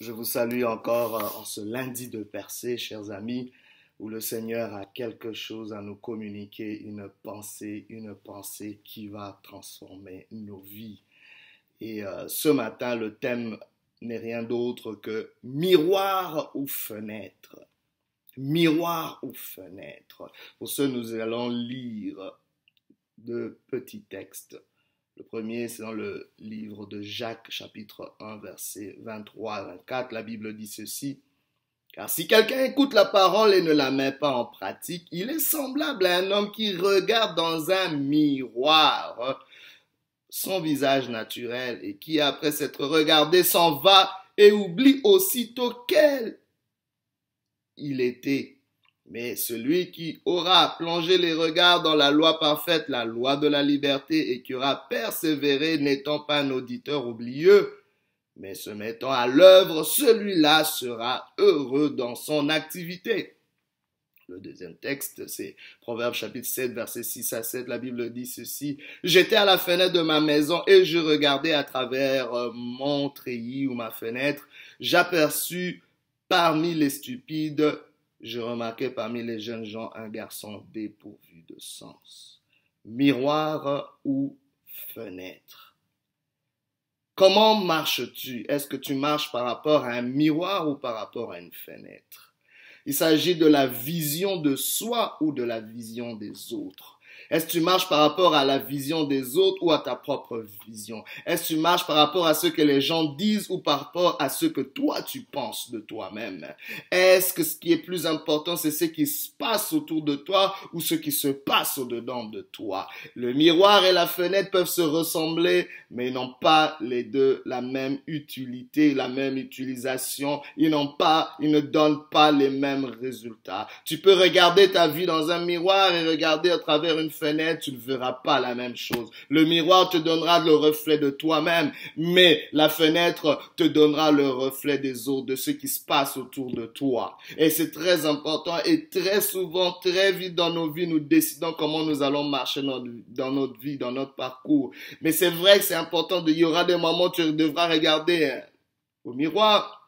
Je vous salue encore euh, en ce lundi de percée, chers amis, où le Seigneur a quelque chose à nous communiquer, une pensée, une pensée qui va transformer nos vies. Et euh, ce matin, le thème n'est rien d'autre que miroir ou fenêtre. Miroir ou fenêtre. Pour ce, nous allons lire deux petits textes le premier, c'est dans le livre de Jacques, chapitre 1, verset 23 à 24. La Bible dit ceci. Car si quelqu'un écoute la parole et ne la met pas en pratique, il est semblable à un homme qui regarde dans un miroir son visage naturel et qui, après s'être regardé, s'en va et oublie aussitôt quel il était. Mais celui qui aura plongé les regards dans la loi parfaite, la loi de la liberté, et qui aura persévéré, n'étant pas un auditeur oublieux, mais se mettant à l'œuvre, celui-là sera heureux dans son activité. Le deuxième texte, c'est Proverbe chapitre 7, verset 6 à 7. La Bible dit ceci. J'étais à la fenêtre de ma maison et je regardais à travers euh, mon treillis ou ma fenêtre. J'aperçus parmi les stupides je remarquais parmi les jeunes gens un garçon dépourvu de sens. Miroir ou fenêtre. Comment marches-tu? Est-ce que tu marches par rapport à un miroir ou par rapport à une fenêtre? Il s'agit de la vision de soi ou de la vision des autres? Est-ce que tu marches par rapport à la vision des autres ou à ta propre vision? Est-ce que tu marches par rapport à ce que les gens disent ou par rapport à ce que toi tu penses de toi-même? Est-ce que ce qui est plus important, c'est ce qui se passe autour de toi ou ce qui se passe au-dedans de toi? Le miroir et la fenêtre peuvent se ressembler, mais ils n'ont pas les deux la même utilité, la même utilisation. Ils n'ont pas, ils ne donnent pas les mêmes résultats. Tu peux regarder ta vie dans un miroir et regarder à travers une fenêtre, tu ne verras pas la même chose. Le miroir te donnera le reflet de toi-même, mais la fenêtre te donnera le reflet des autres, de ce qui se passe autour de toi. Et c'est très important et très souvent, très vite dans nos vies, nous décidons comment nous allons marcher dans notre vie, dans notre parcours. Mais c'est vrai que c'est important, il y aura des moments où tu devras regarder hein, au miroir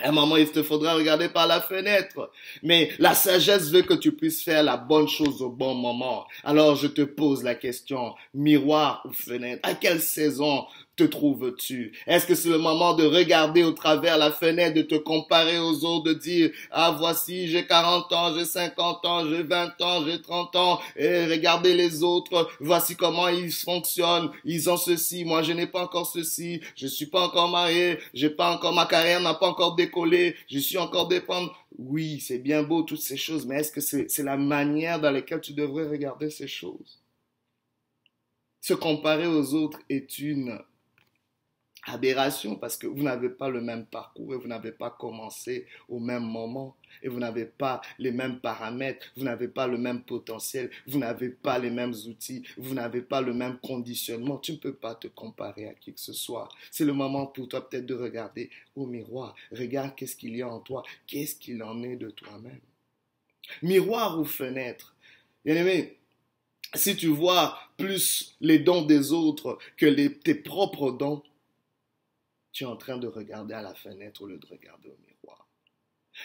à un moment, il te faudra regarder par la fenêtre. Mais la sagesse veut que tu puisses faire la bonne chose au bon moment. Alors je te pose la question, miroir ou fenêtre, à quelle saison te trouves-tu? Est-ce que c'est le moment de regarder au travers la fenêtre, de te comparer aux autres, de dire, ah voici, j'ai 40 ans, j'ai 50 ans, j'ai 20 ans, j'ai 30 ans, et regardez les autres, voici comment ils fonctionnent, ils ont ceci, moi je n'ai pas encore ceci, je suis pas encore marié, j'ai pas encore, ma carrière n'a pas encore décollé, je suis encore dépendant. Oui, c'est bien beau toutes ces choses, mais est-ce que c'est la manière dans laquelle tu devrais regarder ces choses? Se comparer aux autres est une aberration parce que vous n'avez pas le même parcours et vous n'avez pas commencé au même moment et vous n'avez pas les mêmes paramètres, vous n'avez pas le même potentiel, vous n'avez pas les mêmes outils, vous n'avez pas le même conditionnement. Tu ne peux pas te comparer à qui que ce soit. C'est le moment pour toi peut-être de regarder au miroir. Regarde qu'est-ce qu'il y a en toi, qu'est-ce qu'il en est de toi-même? Miroir ou fenêtre? Bien aimé, si tu vois plus les dons des autres que tes propres dons, tu es en train de regarder à la fenêtre au lieu de regarder au miroir.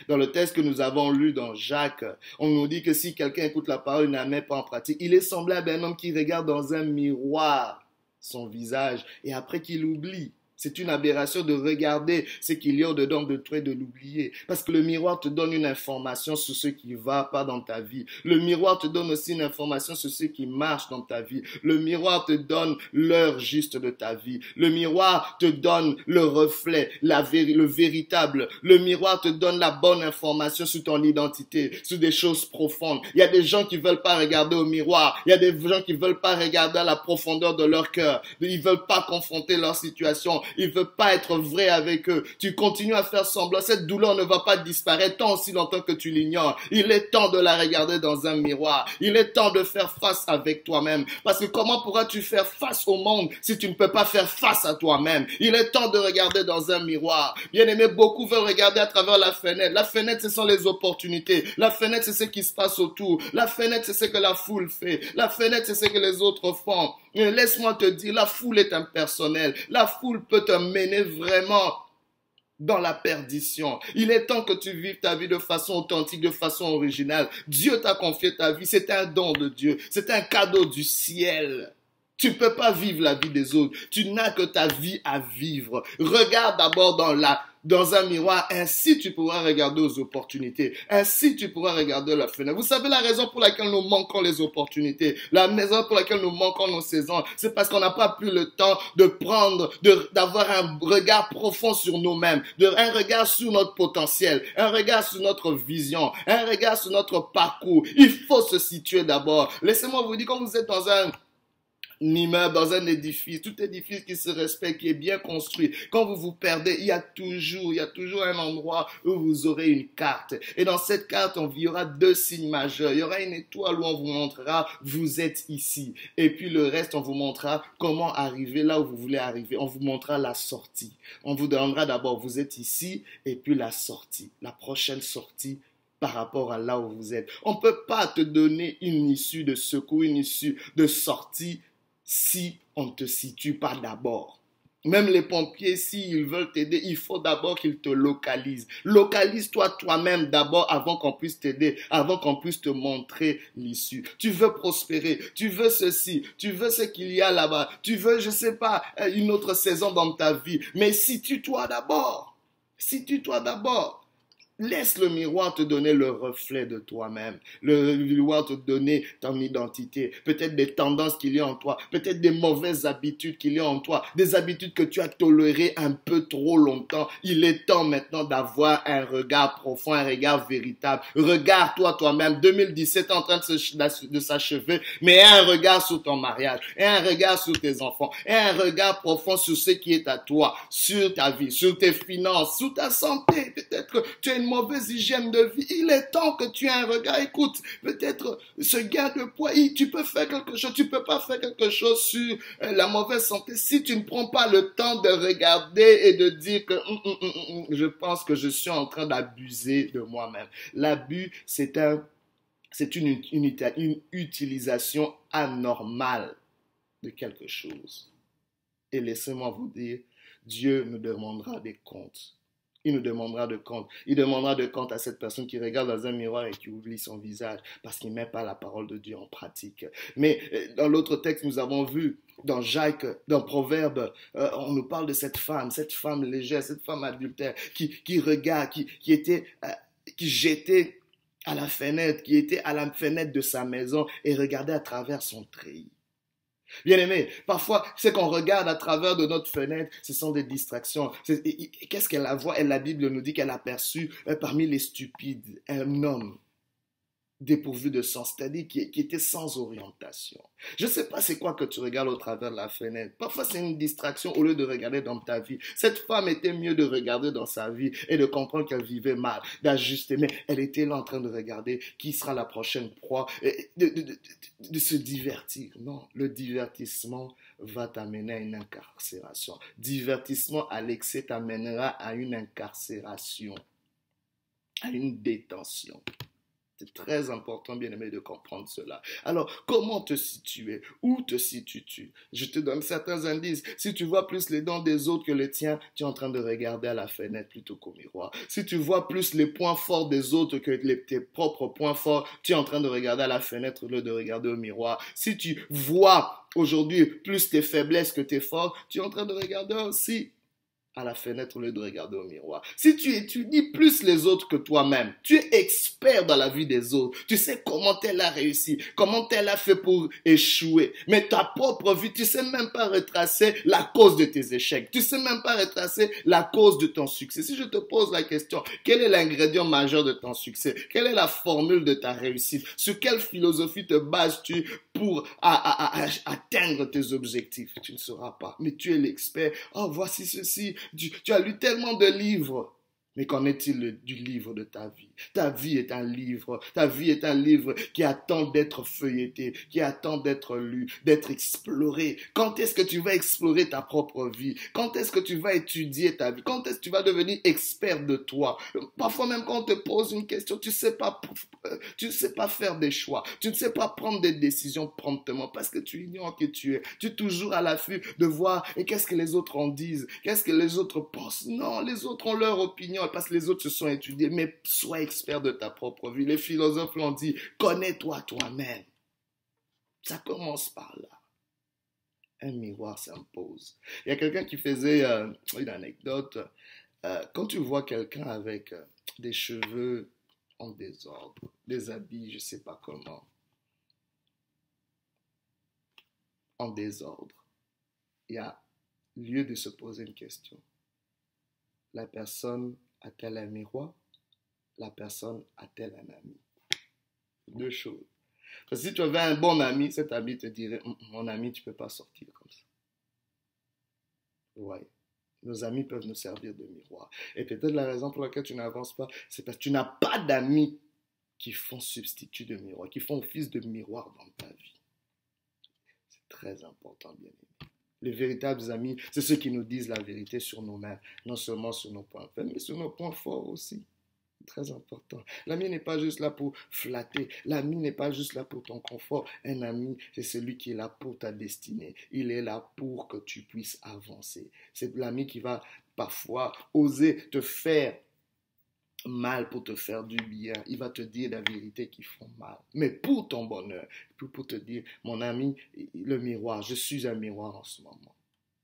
Dans le texte que nous avons lu dans Jacques, on nous dit que si quelqu'un écoute la parole et met pas en pratique, il est semblable à un homme qui regarde dans un miroir son visage et après qu'il oublie. C'est une aberration de regarder ce qu'il y a au-dedans de toi et de l'oublier. Parce que le miroir te donne une information sur ce qui va pas dans ta vie. Le miroir te donne aussi une information sur ce qui marche dans ta vie. Le miroir te donne l'heure juste de ta vie. Le miroir te donne le reflet, la le véritable. Le miroir te donne la bonne information sur ton identité, sur des choses profondes. Il y a des gens qui veulent pas regarder au miroir. Il y a des gens qui veulent pas regarder à la profondeur de leur cœur. Ils veulent pas confronter leur situation il veut pas être vrai avec eux. Tu continues à faire semblant. Cette douleur ne va pas disparaître tant aussi longtemps que tu l'ignores. Il est temps de la regarder dans un miroir. Il est temps de faire face avec toi-même. Parce que comment pourras-tu faire face au monde si tu ne peux pas faire face à toi-même? Il est temps de regarder dans un miroir. Bien aimé, beaucoup veulent regarder à travers la fenêtre. La fenêtre, ce sont les opportunités. La fenêtre, c'est ce qui se passe autour. La fenêtre, c'est ce que la foule fait. La fenêtre, c'est ce que les autres font. Laisse-moi te dire, la foule est impersonnelle. La foule peut te mener vraiment dans la perdition. Il est temps que tu vives ta vie de façon authentique, de façon originale. Dieu t'a confié ta vie, c'est un don de Dieu, c'est un cadeau du ciel. Tu peux pas vivre la vie des autres. Tu n'as que ta vie à vivre. Regarde d'abord dans la dans un miroir. Ainsi, tu pourras regarder aux opportunités. Ainsi, tu pourras regarder la fenêtre. Vous savez la raison pour laquelle nous manquons les opportunités. La raison pour laquelle nous manquons nos saisons. C'est parce qu'on n'a pas plus le temps de prendre, d'avoir un regard profond sur nous-mêmes, un regard sur notre potentiel, un regard sur notre vision, un regard sur notre parcours. Il faut se situer d'abord. Laissez-moi vous dire, quand vous êtes dans un immeuble, dans un édifice, tout édifice qui se respecte, qui est bien construit. Quand vous vous perdez, il y a toujours, il y a toujours un endroit où vous aurez une carte. Et dans cette carte, on, il y aura deux signes majeurs. Il y aura une étoile où on vous montrera, vous êtes ici. Et puis le reste, on vous montrera comment arriver là où vous voulez arriver. On vous montrera la sortie. On vous donnera d'abord, vous êtes ici, et puis la sortie. La prochaine sortie par rapport à là où vous êtes. On ne peut pas te donner une issue de secours, une issue de sortie si on ne te situe pas d'abord. Même les pompiers, s'ils veulent t'aider, il faut d'abord qu'ils te localisent. Localise-toi toi-même d'abord avant qu'on puisse t'aider, avant qu'on puisse te montrer l'issue. Tu veux prospérer, tu veux ceci, tu veux ce qu'il y a là-bas, tu veux, je sais pas, une autre saison dans ta vie. Mais situe-toi d'abord. Situe-toi d'abord. Laisse le miroir te donner le reflet de toi-même. Le miroir te donner ton identité. Peut-être des tendances qu'il y a en toi. Peut-être des mauvaises habitudes qu'il y a en toi. Des habitudes que tu as tolérées un peu trop longtemps. Il est temps maintenant d'avoir un regard profond, un regard véritable. Regarde-toi toi-même. 2017 est en train de s'achever. Mais un regard sur ton mariage. Un regard sur tes enfants. Un regard profond sur ce qui est à toi. Sur ta vie. Sur tes finances. Sur ta santé. Peut-être que tu as une mauvaise hygiène de vie. Il est temps que tu aies un regard. Écoute, peut-être ce gain de poids, tu peux faire quelque chose, tu peux pas faire quelque chose sur euh, la mauvaise santé si tu ne prends pas le temps de regarder et de dire que hum, hum, hum, je pense que je suis en train d'abuser de moi-même. L'abus, c'est un, c'est une, une, une utilisation anormale de quelque chose. Et laissez-moi vous dire, Dieu me demandera des comptes il nous demandera de compte. Il demandera de compte à cette personne qui regarde dans un miroir et qui oublie son visage parce qu'il ne met pas la parole de Dieu en pratique. Mais euh, dans l'autre texte, nous avons vu dans Jacques, dans Proverbe, euh, on nous parle de cette femme, cette femme légère, cette femme adultère qui, qui regarde, qui, qui était, euh, qui jetait à la fenêtre, qui était à la fenêtre de sa maison et regardait à travers son treillis. Bien-aimé, parfois, ce qu'on regarde à travers de notre fenêtre, ce sont des distractions. Qu'est-ce qu'elle a voit Et la Bible nous dit qu'elle a perçu euh, parmi les stupides? Un homme dépourvu de sens, c'est-à-dire qui, était sans orientation. Je ne sais pas c'est quoi que tu regardes au travers de la fenêtre. Parfois c'est une distraction au lieu de regarder dans ta vie. Cette femme était mieux de regarder dans sa vie et de comprendre qu'elle vivait mal, d'ajuster, mais elle était là en train de regarder qui sera la prochaine proie, de, de, de, de se divertir. Non, le divertissement va t'amener à une incarcération. Divertissement à l'excès t'amènera à une incarcération, à une détention. C'est très important, bien aimé, de comprendre cela. Alors, comment te situer? Où te situes-tu? Je te donne certains indices. Si tu vois plus les dents des autres que les tiens, tu es en train de regarder à la fenêtre plutôt qu'au miroir. Si tu vois plus les points forts des autres que tes propres points forts, tu es en train de regarder à la fenêtre au lieu de regarder au miroir. Si tu vois aujourd'hui plus tes faiblesses que tes forces, tu es en train de regarder aussi à la fenêtre au lieu de regarder au miroir. Si tu étudies plus les autres que toi-même, tu es expert dans la vie des autres, tu sais comment elle a réussi, comment elle a fait pour échouer, mais ta propre vie, tu sais même pas retracer la cause de tes échecs, tu sais même pas retracer la cause de ton succès. Si je te pose la question, quel est l'ingrédient majeur de ton succès? Quelle est la formule de ta réussite? Sur quelle philosophie te bases-tu pour atteindre tes objectifs? Tu ne sauras pas, mais tu es l'expert. Oh, voici ceci, tu, as lu tellement de livres. Mais qu'en est-il du livre de ta vie? Ta vie est un livre. Ta vie est un livre qui attend d'être feuilleté, qui attend d'être lu, d'être exploré. Quand est-ce que tu vas explorer ta propre vie? Quand est-ce que tu vas étudier ta vie? Quand est-ce que tu vas devenir expert de toi? Parfois même quand on te pose une question, tu sais pas, tu ne sais pas faire des choix. Tu ne sais pas prendre des décisions promptement parce que tu ignores qui tu es. Tu es toujours à l'affût de voir et qu'est-ce que les autres en disent, qu'est-ce que les autres pensent? Non, les autres ont leur opinion parce que les autres se sont étudiés, mais sois expert de ta propre vie. Les philosophes l'ont dit, connais-toi toi-même. Ça commence par là. Un miroir s'impose. Il y a quelqu'un qui faisait euh, une anecdote. Euh, quand tu vois quelqu'un avec euh, des cheveux en désordre, des habits, je ne sais pas comment, en désordre, il y a lieu de se poser une question. La personne a-t-elle un miroir La personne a-t-elle un ami Deux choses. Parce que si tu avais un bon ami, cet ami te dirait, hum, mon ami, tu ne peux pas sortir comme ça. Oui. Nos amis peuvent nous servir de miroir. Et peut-être la raison pour laquelle tu n'avances pas, c'est parce que tu n'as pas d'amis qui font substitut de miroir, qui font office de miroir dans ta vie. C'est très important, bien aimé. Les véritables amis, c'est ceux qui nous disent la vérité sur nous-mêmes, non seulement sur nos points faibles, mais sur nos points forts aussi. Très important. L'ami n'est pas juste là pour flatter. L'ami n'est pas juste là pour ton confort. Un ami, c'est celui qui est là pour ta destinée. Il est là pour que tu puisses avancer. C'est l'ami qui va parfois oser te faire mal pour te faire du bien. Il va te dire la vérité qui font mal. Mais pour ton bonheur, pour te dire, mon ami, le miroir, je suis un miroir en ce moment.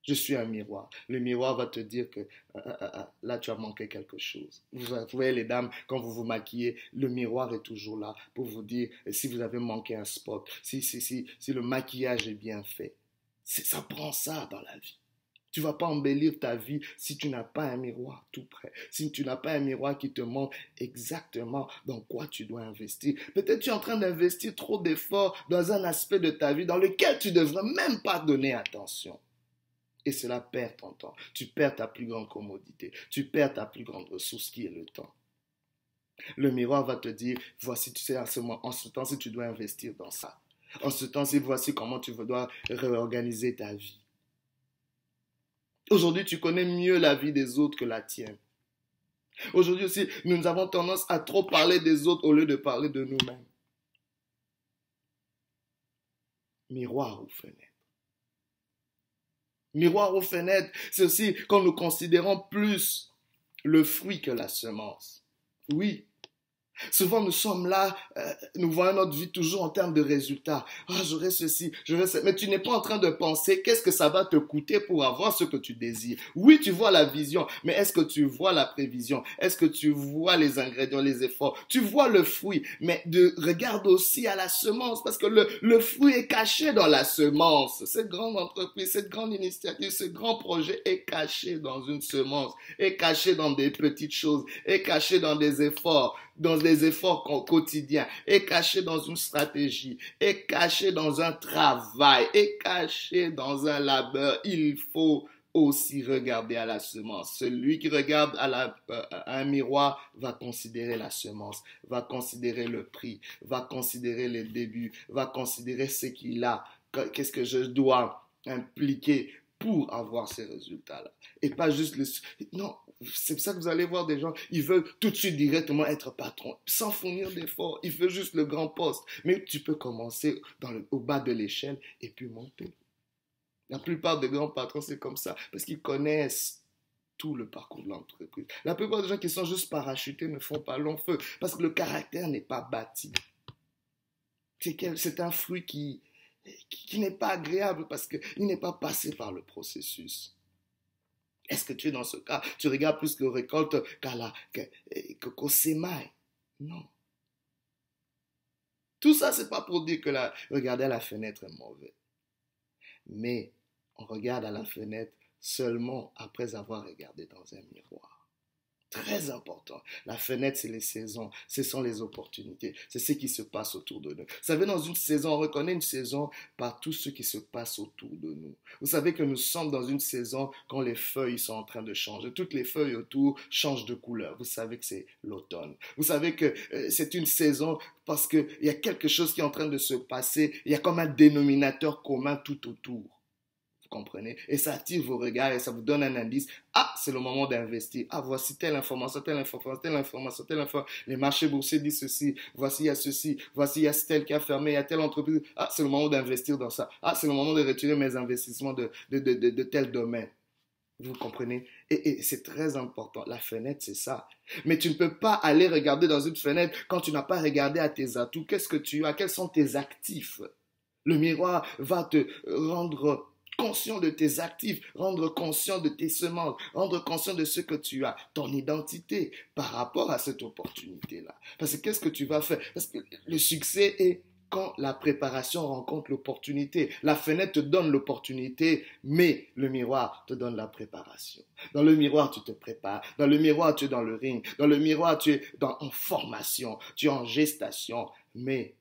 Je suis un miroir. Le miroir va te dire que ah, ah, ah, là, tu as manqué quelque chose. Vous voyez, les dames, quand vous vous maquillez, le miroir est toujours là pour vous dire si vous avez manqué un spot, si, si, si, si le maquillage est bien fait. Ça prend ça dans la vie. Tu vas pas embellir ta vie si tu n'as pas un miroir tout près, si tu n'as pas un miroir qui te montre exactement dans quoi tu dois investir. Peut-être tu es en train d'investir trop d'efforts dans un aspect de ta vie dans lequel tu devrais même pas donner attention. Et cela perd ton temps. Tu perds ta plus grande commodité. Tu perds ta plus grande ressource qui est le temps. Le miroir va te dire, voici, tu sais, en ce, temps, si tu dois investir dans ça. En ce temps-ci, voici comment tu dois réorganiser ta vie. Aujourd'hui, tu connais mieux la vie des autres que la tienne. Aujourd'hui aussi, nous avons tendance à trop parler des autres au lieu de parler de nous-mêmes. Miroir aux fenêtres. Miroir aux fenêtres, c'est aussi quand nous considérons plus le fruit que la semence. Oui, Souvent, nous sommes là, euh, nous voyons notre vie toujours en termes de résultats. Ah, j'aurai ceci, j'aurai ceci. Mais tu n'es pas en train de penser qu'est-ce que ça va te coûter pour avoir ce que tu désires? Oui, tu vois la vision, mais est-ce que tu vois la prévision? Est-ce que tu vois les ingrédients, les efforts? Tu vois le fruit, mais de, regarde aussi à la semence parce que le, le fruit est caché dans la semence. Cette grande entreprise, cette grande initiative, ce grand projet est caché dans une semence, est caché dans des petites choses, est caché dans des efforts dans les efforts quotidiens, est caché dans une stratégie, est caché dans un travail, est caché dans un labeur. Il faut aussi regarder à la semence. Celui qui regarde à, la, euh, un miroir va considérer la semence, va considérer le prix, va considérer les débuts, va considérer ce qu'il a, qu'est-ce que je dois impliquer pour avoir ces résultats-là. Et pas juste le... Non, c'est ça que vous allez voir des gens, ils veulent tout de suite directement être patron, sans fournir d'efforts. Ils veulent juste le grand poste. Mais tu peux commencer dans le, au bas de l'échelle et puis monter. La plupart des grands patrons, c'est comme ça, parce qu'ils connaissent tout le parcours de l'entreprise. La plupart des gens qui sont juste parachutés ne font pas long feu, parce que le caractère n'est pas bâti. C'est un fruit qui, qui, n'est pas agréable parce qu'il n'est pas passé par le processus. Est-ce que tu es dans ce cas Tu regardes plus le récolte qu'à la, qu'au. Non. Tout ça, c'est pas pour dire que regarder à la fenêtre est mauvais. Mais on regarde à la fenêtre seulement après avoir regardé dans un miroir. Très important. La fenêtre, c'est les saisons, ce sont les opportunités, c'est ce qui se passe autour de nous. Vous savez, dans une saison, on reconnaît une saison par tout ce qui se passe autour de nous. Vous savez que nous sommes dans une saison quand les feuilles sont en train de changer. Toutes les feuilles autour changent de couleur. Vous savez que c'est l'automne. Vous savez que euh, c'est une saison parce qu'il y a quelque chose qui est en train de se passer. Il y a comme un dénominateur commun tout autour comprenez? Et ça attire vos regards et ça vous donne un indice. Ah, c'est le moment d'investir. Ah, voici telle information, telle information, telle information, telle information. Les marchés boursiers disent ceci. Voici, il y a ceci. Voici, il y a tel qui a fermé. Il y a telle entreprise. Ah, c'est le moment d'investir dans ça. Ah, c'est le moment de retirer mes investissements de, de, de, de, tel domaine. Vous comprenez? Et, et c'est très important. La fenêtre, c'est ça. Mais tu ne peux pas aller regarder dans une fenêtre quand tu n'as pas regardé à tes atouts. Qu'est-ce que tu as? Quels sont tes actifs? Le miroir va te rendre conscient de tes actifs, rendre conscient de tes semences, rendre conscient de ce que tu as, ton identité par rapport à cette opportunité-là. Parce que qu'est-ce que tu vas faire? Parce que le succès est quand la préparation rencontre l'opportunité. La fenêtre te donne l'opportunité, mais le miroir te donne la préparation. Dans le miroir, tu te prépares. Dans le miroir, tu es dans le ring. Dans le miroir, tu es en formation. Tu es en gestation. Mais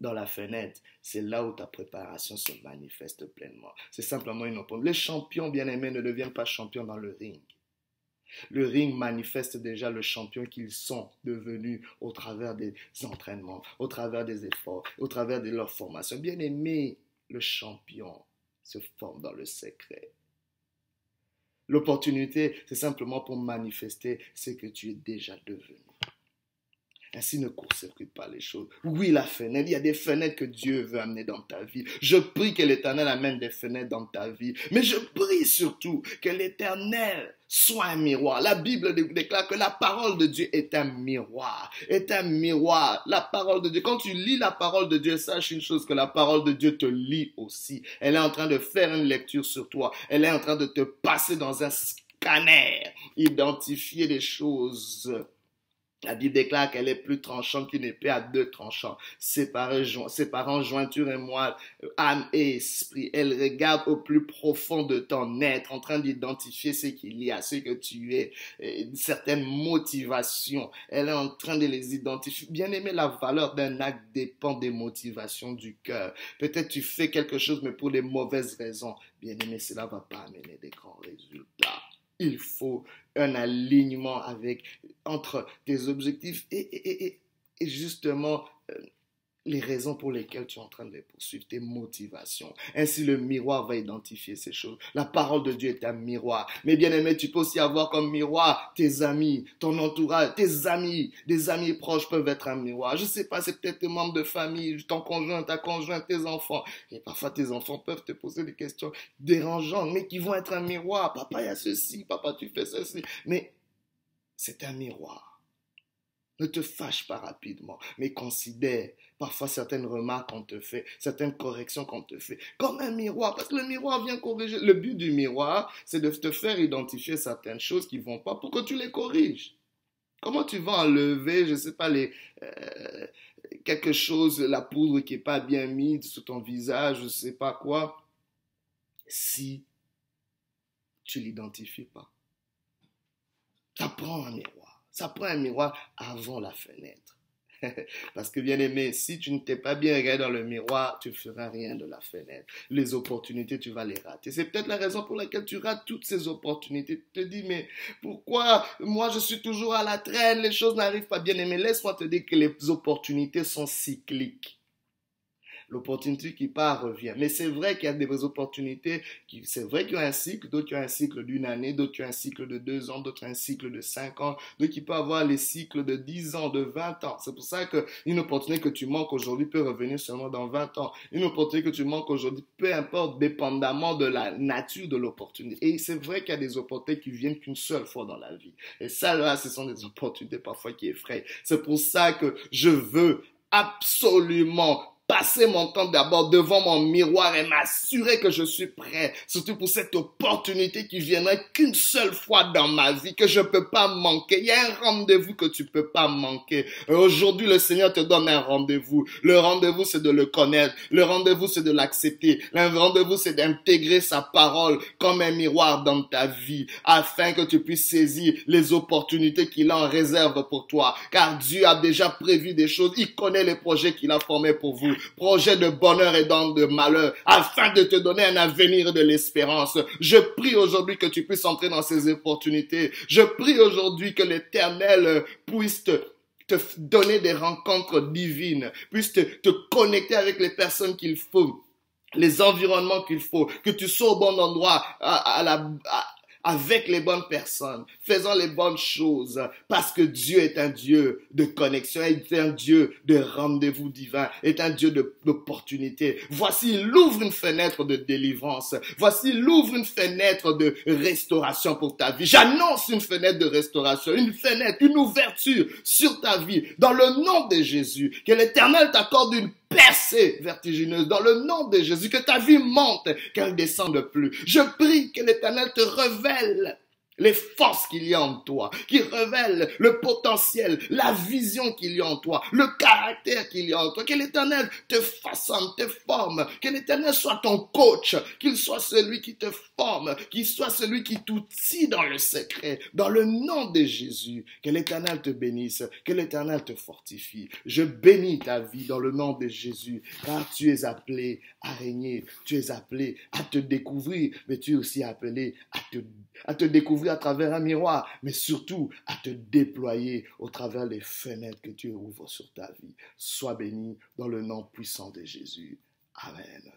dans la fenêtre, c'est là où ta préparation se manifeste pleinement. C'est simplement une opportunité. Les champions bien-aimés ne deviennent pas champions dans le ring. Le ring manifeste déjà le champion qu'ils sont devenus au travers des entraînements, au travers des efforts, au travers de leur formation. Bien aimé, le champion se forme dans le secret. L'opportunité, c'est simplement pour manifester ce que tu es déjà devenu. Ainsi ne court-circuite pas les choses. Oui, la fenêtre, il y a des fenêtres que Dieu veut amener dans ta vie. Je prie que l'Éternel amène des fenêtres dans ta vie. Mais je prie surtout que l'Éternel soit un miroir. La Bible déclare que la parole de Dieu est un miroir. Est un miroir. La parole de Dieu. Quand tu lis la parole de Dieu, sache une chose que la parole de Dieu te lit aussi. Elle est en train de faire une lecture sur toi. Elle est en train de te passer dans un scanner, identifier des choses la Bible déclare qu'elle est plus tranchante qu'une épée à deux tranchants, séparant jointure et moelle, euh, âme et esprit. Elle regarde au plus profond de ton être, en train d'identifier ce qu'il y a, ce que tu es, certaines motivations. Elle est en train de les identifier. Bien aimé, la valeur d'un acte dépend des motivations du cœur. Peut-être tu fais quelque chose, mais pour les mauvaises raisons. Bien aimé, cela va pas amener des grands résultats il faut un alignement avec, entre tes objectifs et, justement euh, les raisons pour lesquelles tu es en train de les poursuivre, tes motivations. Ainsi, le miroir va identifier ces choses. La parole de Dieu est un miroir. Mais bien aimé, tu peux aussi avoir comme miroir tes amis, ton entourage, tes amis. Des amis proches peuvent être un miroir. Je sais pas, c'est peut-être tes membres de famille, ton conjoint, ta conjointe, tes enfants. Et parfois, tes enfants peuvent te poser des questions dérangeantes, mais qui vont être un miroir. Papa, il y a ceci. Papa, tu fais ceci. Mais c'est un miroir. Ne te fâche pas rapidement, mais considère parfois certaines remarques qu'on te fait, certaines corrections qu'on te fait, comme un miroir, parce que le miroir vient corriger. Le but du miroir, c'est de te faire identifier certaines choses qui vont pas pour que tu les corriges. Comment tu vas enlever, je sais pas, les, euh, quelque chose, la poudre qui est pas bien mise sur ton visage, je sais pas quoi, si tu l'identifies pas? Ça prend un miroir. Ça prend un miroir avant la fenêtre. Parce que bien aimé, si tu ne t'es pas bien regardé dans le miroir, tu ne feras rien de la fenêtre. Les opportunités, tu vas les rater. C'est peut-être la raison pour laquelle tu rates toutes ces opportunités. Tu te dis, mais pourquoi moi je suis toujours à la traîne, les choses n'arrivent pas bien aimé. Laisse-moi te dire que les opportunités sont cycliques l'opportunité qui part revient. Mais c'est vrai qu'il y a des opportunités, qui, c'est vrai qu'il y a un cycle, d'autres qui ont un cycle d'une année, d'autres qui ont un cycle de deux ans, d'autres un cycle de cinq ans, d'autres qui peuvent avoir les cycles de dix ans, de vingt ans. C'est pour ça qu'une opportunité que tu manques aujourd'hui peut revenir seulement dans vingt ans. Une opportunité que tu manques aujourd'hui, peu importe, dépendamment de la nature de l'opportunité. Et c'est vrai qu'il y a des opportunités qui viennent qu'une seule fois dans la vie. Et ça, là, ce sont des opportunités parfois qui effraient. C'est pour ça que je veux absolument passer mon temps d'abord devant mon miroir et m'assurer que je suis prêt, surtout pour cette opportunité qui viendrait qu'une seule fois dans ma vie, que je peux pas manquer. Il y a un rendez-vous que tu peux pas manquer. Aujourd'hui, le Seigneur te donne un rendez-vous. Le rendez-vous, c'est de le connaître. Le rendez-vous, c'est de l'accepter. Le rendez-vous, c'est d'intégrer sa parole comme un miroir dans ta vie, afin que tu puisses saisir les opportunités qu'il en réserve pour toi. Car Dieu a déjà prévu des choses. Il connaît les projets qu'il a formés pour vous projet de bonheur et dans de malheur, afin de te donner un avenir de l'espérance. Je prie aujourd'hui que tu puisses entrer dans ces opportunités. Je prie aujourd'hui que l'Éternel puisse te, donner des rencontres divines, puisse te, te connecter avec les personnes qu'il faut les environnements qu'il faut, que tu sois au bon endroit, à, la, avec les bonnes personnes, faisant les bonnes choses, parce que Dieu est un Dieu de connexion, est un Dieu de rendez-vous divin, est un Dieu d'opportunité. Voici, il ouvre une fenêtre de délivrance. Voici, il ouvre une fenêtre de restauration pour ta vie. J'annonce une fenêtre de restauration, une fenêtre, une ouverture sur ta vie, dans le nom de Jésus. Que l'Éternel t'accorde une percée vertigineuse dans le nom de Jésus, que ta vie monte, qu'elle descende plus. Je prie que l'Éternel te révèle les forces qu'il y a en toi, qui révèlent le potentiel, la vision qu'il y a en toi, le caractère qu'il y a en toi, que l'éternel te façonne, te forme, que l'éternel soit ton coach, qu'il soit celui qui te forme, qu'il soit celui qui t'outille dans le secret, dans le nom de Jésus, que l'éternel te bénisse, que l'éternel te fortifie. Je bénis ta vie dans le nom de Jésus, car tu es appelé à régner, tu es appelé à te découvrir, mais tu es aussi appelé à te, à te découvrir à travers un miroir, mais surtout à te déployer au travers des fenêtres que tu ouvres sur ta vie. Sois béni dans le nom puissant de Jésus. Amen.